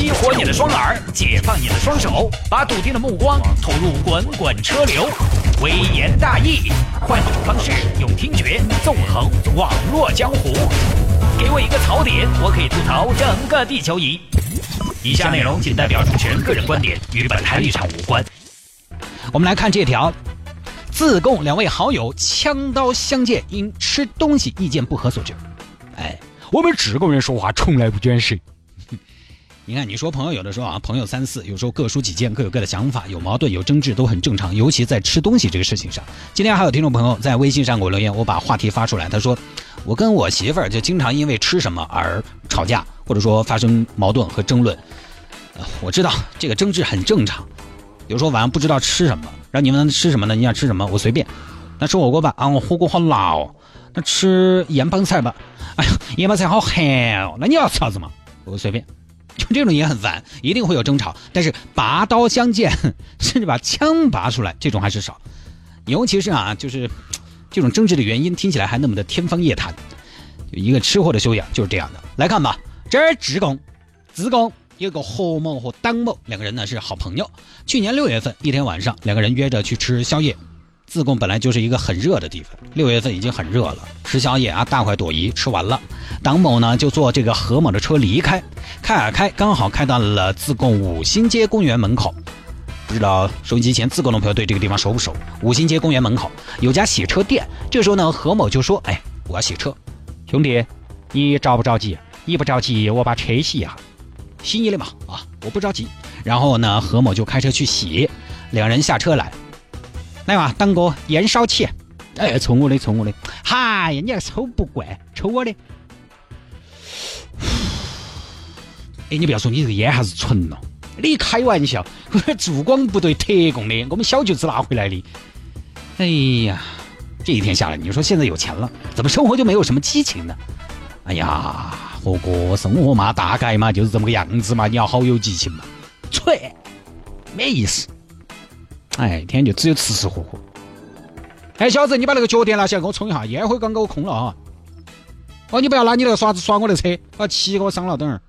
激活你的双耳，解放你的双手，把笃定的目光投入滚滚车流。微言大义，换种方式，用听觉纵横网络江湖。给我一个槽点，我可以吐槽整个地球仪。以下内容仅代表主持人个人观点，与本台立场无关。我们来看这条：自贡两位好友枪刀相见，因吃东西意见不合所致。哎，我们自贡人说话从来不卷舌。你看，你说朋友有的时候啊，朋友三四，有时候各抒己见，各有各的想法，有矛盾有争执都很正常，尤其在吃东西这个事情上。今天还有听众朋友在微信上给我留言，我把话题发出来，他说我跟我媳妇儿就经常因为吃什么而吵架，或者说发生矛盾和争论。我知道这个争执很正常，有时候晚上不知道吃什么，让你们吃什么呢？你想吃什么？我随便。那吃火锅吧，啊，我火锅好辣哦。那吃盐帮菜吧，哎呀，盐帮菜好咸哦。那你要吃啥子嘛？我随便。就 这种也很烦，一定会有争吵。但是拔刀相见，甚至把枪拔出来，这种还是少。尤其是啊，就是这种争执的原因听起来还那么的天方夜谭。一个吃货的修养就是这样的。来看吧，这儿职工，职工有个何某和当某两个人呢是好朋友。去年六月份一天晚上，两个人约着去吃宵夜。自贡本来就是一个很热的地方，六月份已经很热了，石小野啊，大快朵颐，吃完了，党某呢就坐这个何某的车离开，开啊开，刚好开到了自贡五星街公园门口，不知道收音机前自贡的朋友对这个地方熟不熟？五星街公园门口有家洗车店，这时候呢，何某就说：“哎，我要洗车，兄弟，你着不着急？你不着急，我把车洗一下，洗你的嘛，啊，我不着急。”然后呢，何某就开车去洗，两人下车来。来嘛，当哥，烟烧起。哎，抽我的，抽我的。嗨呀，你还抽不惯，抽我的。哎，你不要说，你这个烟还是纯了。你开玩笑，驻广部队特供的，我们小舅子拿回来的。哎呀，这一天下来，你说现在有钱了，怎么生活就没有什么激情呢？哎呀，火锅生活嘛，大概嘛就是这么个样子嘛，你要好有激情嘛。吹，没意思。哎，天天就只有吃吃喝喝。哎，小子，你把那个脚垫拿起来给我冲一下，烟灰缸给我空了啊！哦，你不要拿你那个刷子刷我的车，把漆给我伤了。等会儿，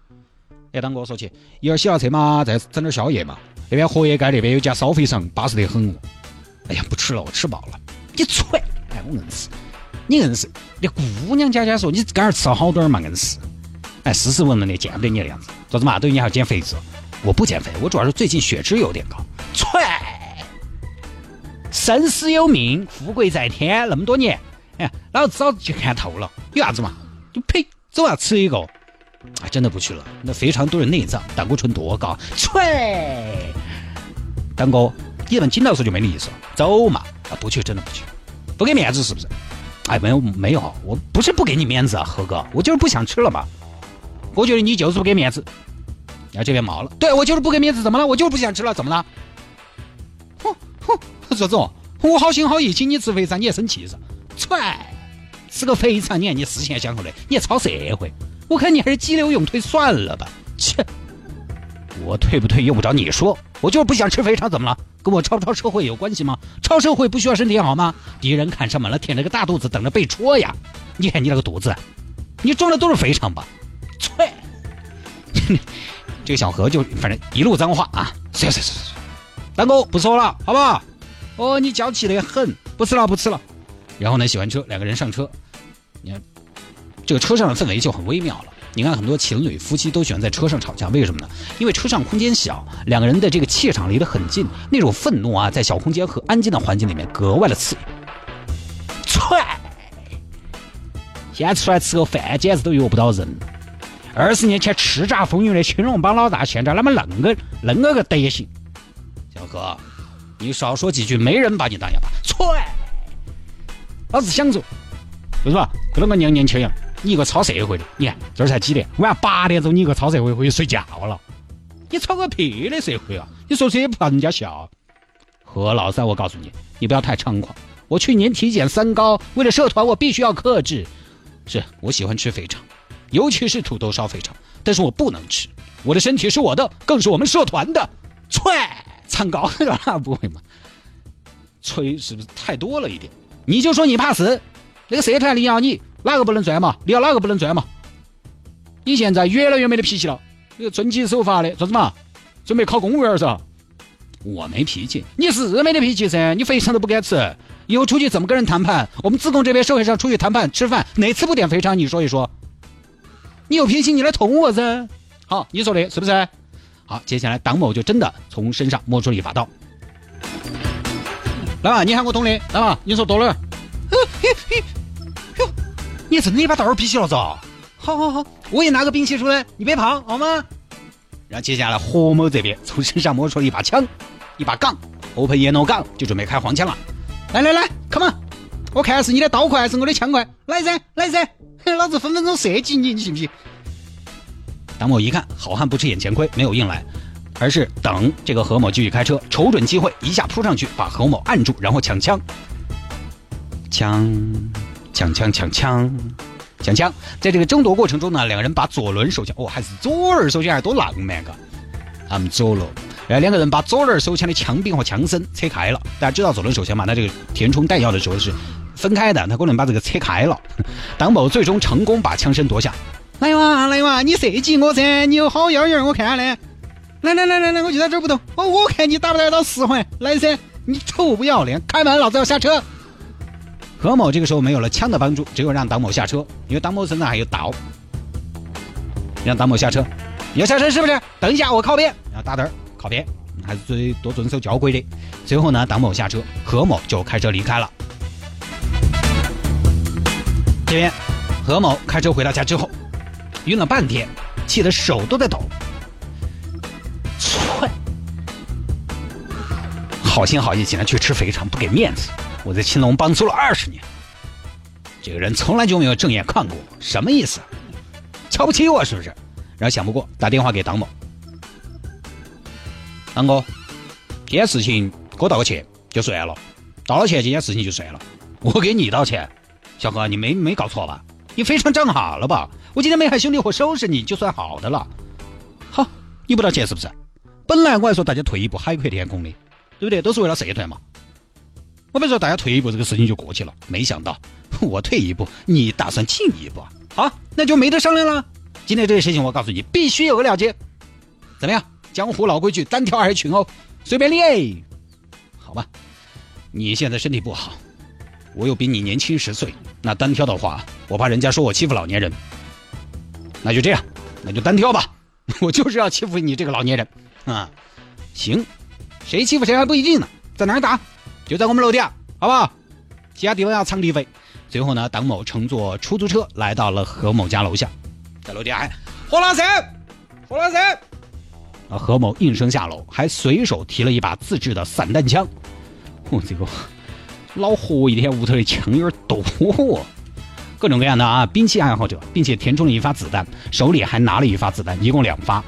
哎，当哥说起，一会儿洗了车嘛，再整点宵夜嘛。那边荷叶街那边有家烧肥肠，巴适得很。哎呀，不吃了，我吃饱了。你踹！哎，我硬是，你硬是，你姑娘家家说你刚儿吃了好多儿嘛，硬是。哎，斯斯文文的，见不得你的样子。做子嘛？等于你还要减肥子？我不减肥，我主要是最近血脂有点高。吹！生死有命，富贵在天，那么多年，哎，老子早就看透了，有啥子嘛？就呸，走啊，吃一个，啊，真的不去了。那肥肠都是内脏，胆固醇多高？吹，当哥，你这么紧到说就没那意思了，走嘛，啊，不去，真的不去，不给面子是不是？哎，没有没有，我不是不给你面子啊，何哥，我就是不想吃了嘛。我觉得你就是不给面子，然后这边毛了，对我就是不给面子，怎么了？我就是不想吃了，怎么了？哼哼。说子哦，我好心好意请你吃肥肠，你还生气是？踹，吃个肥肠你看你思前想后的，你还超社会？我看你还是激流勇退算了吧。切，我退不退用不着你说，我就是不想吃肥肠，怎么了？跟我超不超社会有关系吗？超社会不需要身体好吗？敌人看上门了，舔着个大肚子等着被戳呀！你看你那个肚子，你装的都是肥肠吧？踹，这个小何就反正一路脏话啊！行行行行，大哥不说了，好不好？哦，你娇气的很，不吃了，不吃了。然后呢，洗完车，两个人上车。你看，这个车上的氛围就很微妙了。你看，很多情侣夫妻都喜欢在车上吵架，为什么呢？因为车上空间小，两个人的这个气场离得很近，那种愤怒啊，在小空间和安静的环境里面格外的刺眼。踹！现在出来吃个饭，简直都约不到人。二十年前叱咤风云的青龙帮老大，现在他妈恁个恁个个德行，小何。你少说几句，没人把你当哑巴。踹！老子想着，是吧？跟那个娘娘腔一样。你一个超社会的，你看这儿才几点？晚上八点钟，你一个超社会回去睡觉了。你超个屁的社会啊！你说这也不怕人家笑。何老三，我告诉你，你不要太猖狂。我去年体检三高，为了社团，我必须要克制。是我喜欢吃肥肠，尤其是土豆烧肥肠，但是我不能吃。我的身体是我的，更是我们社团的。踹！唱高了那不会嘛？吹是不是太多了一点？你就说你怕死，那个社团里要你哪个不能转嘛？你要哪个不能转嘛？你现在越来越没得脾气了，这个遵纪守法的，做什么？准备考公务员是吧？我没脾气，你是没得脾气噻，你肥肠都不敢吃。以后出去怎么跟人谈判？我们自贡这边社会上出去谈判吃饭，哪次不点肥肠？你说一说。你有脾气，你来捅我噻。好，你说的是不是？好，接下来党某就真的从身上摸出了一把刀。来吧，你喊我懂的，来吧，你说多了。哟，你真的把刀儿比起了噻？好好好，我也拿个兵器出来，你别跑好吗？然后接下来何某这边从身上摸出了一把枪，一把杠，open yellow 杠，就准备开黄腔了。来来来，come on，我看是你的刀快还是我的枪快？来噻，来噻，老子分分钟射击你，你信不信？党某一看，好汉不吃眼前亏，没有硬来，而是等这个何某继续开车，瞅准机会一下扑上去，把何某按住，然后抢枪，枪，抢枪，抢枪，抢枪。在这个争夺过程中呢，两个人把左轮手枪，哦，还是左轮手枪，还多浪漫嘎！他们走了。然后两个人把左轮手枪的枪柄和枪身扯开了。大家知道左轮手枪嘛？那这个填充弹药的时候是分开的，他可能把这个扯开了。党某最终成功把枪身夺下。来哇来哇，你射击我噻！你有好样样，我看嘞。来来来来来，我就在这不动。哦，我看你打不打得到十环。来噻，你臭不要脸！开门，老子要下车。何某这个时候没有了枪的帮助，只有让党某下车，因为党某身上还有刀。让党某下车，你要下车是不是？等一下，我靠边，然后打灯。靠边，还是最多遵守交规的。最后呢，党某下车，何某就开车离开了。这边，何某开车回到家之后，晕了半天，气得手都在抖。踹！好心好意请他去吃肥肠，不给面子。我在青龙帮做了二十年，这个人从来就没有正眼看过我，什么意思？瞧不起我是不是？然后想不过，打电话给党某。狼哥，这件事情给我道个歉就算了，道了歉这件事情就算了。我给你道歉，小何，你没没搞错吧？你非常长哈了吧？我今天没害兄弟伙收拾你就算好的了。好，你不道歉是不是？本来我还说大家退一步海阔天空的，对不对？都是为了社团嘛。我本说大家退一步这个事情就过去了，没想到我退一步，你打算进一步，好，那就没得商量了。今天这些事情我告诉你，必须有个了结，怎么样？江湖老规矩，单挑还是群殴，随便你。好吧，你现在身体不好，我又比你年轻十岁，那单挑的话，我怕人家说我欺负老年人。那就这样，那就单挑吧。我就是要欺负你这个老年人啊！行，谁欺负谁还不一定呢。在哪儿打？就在我们楼底下，好不好？其他地方要场地费。最后呢，党某乘坐出租车来到了何某家楼下，在楼底下，何老三，何老三。啊！何某应声下楼，还随手提了一把自制的散弹枪。我这个 老何一天屋头的枪有点多，各种各样的啊！兵器爱好者，并且填充了一发子弹，手里还拿了一发子弹，一共两发。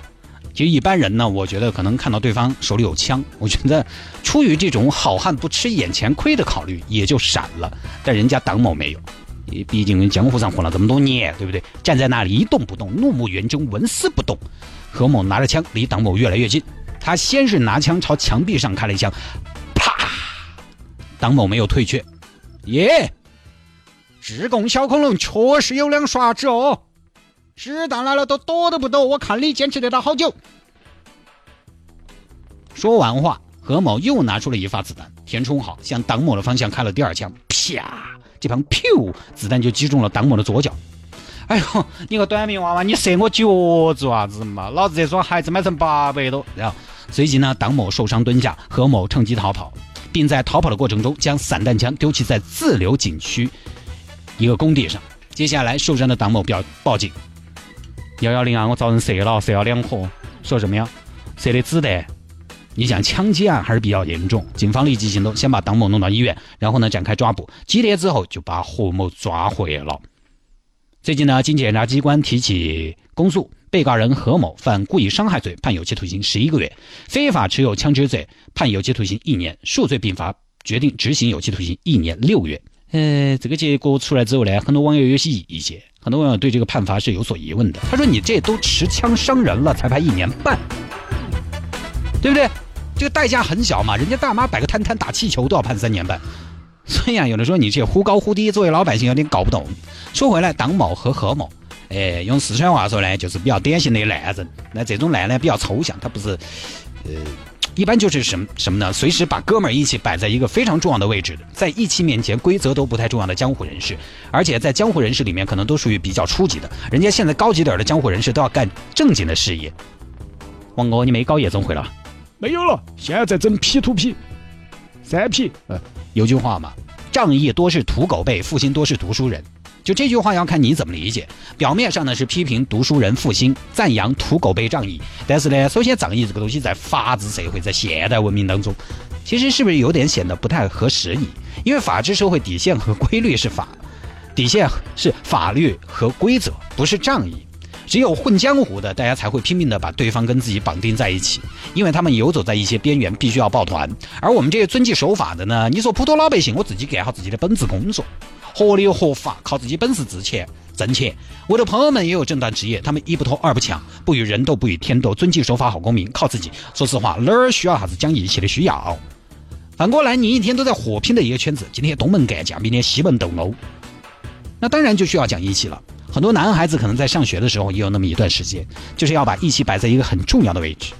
其实一般人呢，我觉得可能看到对方手里有枪，我觉得出于这种好汉不吃眼前亏的考虑，也就闪了。但人家党某没有，毕竟江湖上混了这么多年，对不对？站在那里一动不动，怒目圆睁，纹丝不动。何某拿着枪离党某越来越近，他先是拿枪朝墙壁上开了一枪，啪！党某没有退却，耶！自贡小恐龙确实有两刷子哦，子弹来了都躲都不躲，我看你坚持得到好久。说完话，何某又拿出了一发子弹，填充好，向党某的方向开了第二枪，啪！这旁噗，子弹就击中了党某的左脚。哎呦，你个短命娃娃，你射我脚做啥子嘛？老子这双鞋子买成八百多。然后随即呢，党某受伤蹲下，何某趁机逃跑，并在逃跑的过程中将散弹枪丢弃在自流景区一个工地上。接下来受伤的党某表报警，幺幺零啊，我遭人射了，射了两颗。说什么呀？射的子弹。你想枪击案还是比较严重，警方立即行动，先把党某弄到医院，然后呢展开抓捕。几天之后就把何某抓回了。最近呢，经检察机关提起公诉，被告人何某犯故意伤害罪，判有期徒刑十一个月；非法持有枪支罪，判有期徒刑一年。数罪并罚，决定执行有期徒刑一年六个月。呃，这个结果出来之后呢，很多网友有些意见，很多网友对这个判罚是有所疑问的。他说：“你这都持枪伤人了，才判一年半，对不对？这个代价很小嘛，人家大妈摆个摊摊打气球都要判三年半。”所以啊，有的时候你这忽高忽低，作为老百姓有点搞不懂。说回来，党某和何某，哎，用四川话说呢，就是比较典型的烂人。那这种烂呢比较抽象，他不是，呃，一般就是什么什么呢？随时把哥们儿义气摆在一个非常重要的位置的，在义气面前，规则都不太重要的江湖人士，而且在江湖人士里面，可能都属于比较初级的。人家现在高级点的江湖人士都要干正经的事业。王哥，你没搞夜总会了？没有了，现在在整 P to P，三 P。呃，有句话嘛。仗义多是土狗辈，负心多是读书人。就这句话要看你怎么理解。表面上呢是批评读书人负心，赞扬土狗辈仗义。但是呢，首先仗义这个东西在法治社会，在现代文明当中，其实是不是有点显得不太合时宜？因为法治社会底线和规律是法，底线是法律和规则，不是仗义。只有混江湖的，大家才会拼命的把对方跟自己绑定在一起，因为他们游走在一些边缘，必须要抱团。而我们这些遵纪守法的呢？你说普通老百姓，我自己干好自己的本职工作，合理合法，靠自己本事挣钱挣钱。我的朋友们也有正当职业，他们一不拖二不抢，不与人斗，不与天斗，遵纪守法，好公民，靠自己。说实话，哪儿需要啥子讲义气的需要？反过来，你一天都在火拼的一个圈子，今天东门干将，明天西门斗殴，那当然就需要讲义气了。很多男孩子可能在上学的时候也有那么一段时间，就是要把义气摆在一个很重要的位置。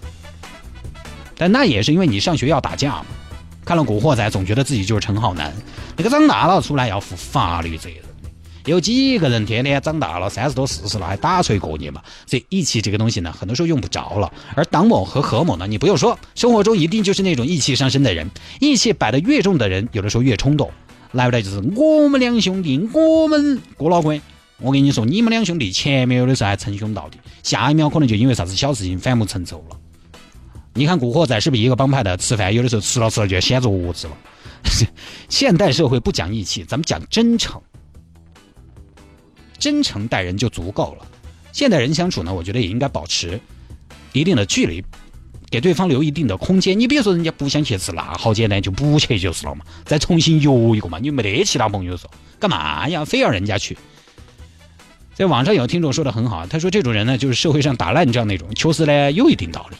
但那也是因为你上学要打架嘛。看了《古惑仔》，总觉得自己就是陈浩南。那个长大了出来要负法律责任，有几个人天天长大了三十多四十了还打锤过年嘛？所以义气这个东西呢，很多时候用不着了。而党某和何某呢，你不用说，生活中一定就是那种义气上身的人。义气摆得越重的人，有的时候越冲动，来不来就是我们两兄弟，我们郭老倌。我跟你说，你们两兄弟前面有的时候还称兄道弟，下一秒可能就因为啥子小事情反目成仇了。你看《古惑仔》是不是一个帮派的？吃饭有的时候吃了吃了就要掀桌子了。现代社会不讲义气，咱们讲真诚，真诚待人就足够了。现代人相处呢，我觉得也应该保持一定的距离，给对方留一定的空间。你比如说，人家不想去吃辣，好简单，就不去就是了嘛。再重新约一个嘛，你没得其他朋友说，干嘛呀？非要人家去？在网上有听众说的很好，他说这种人呢，就是社会上打烂仗那种，确实呢有一定道理。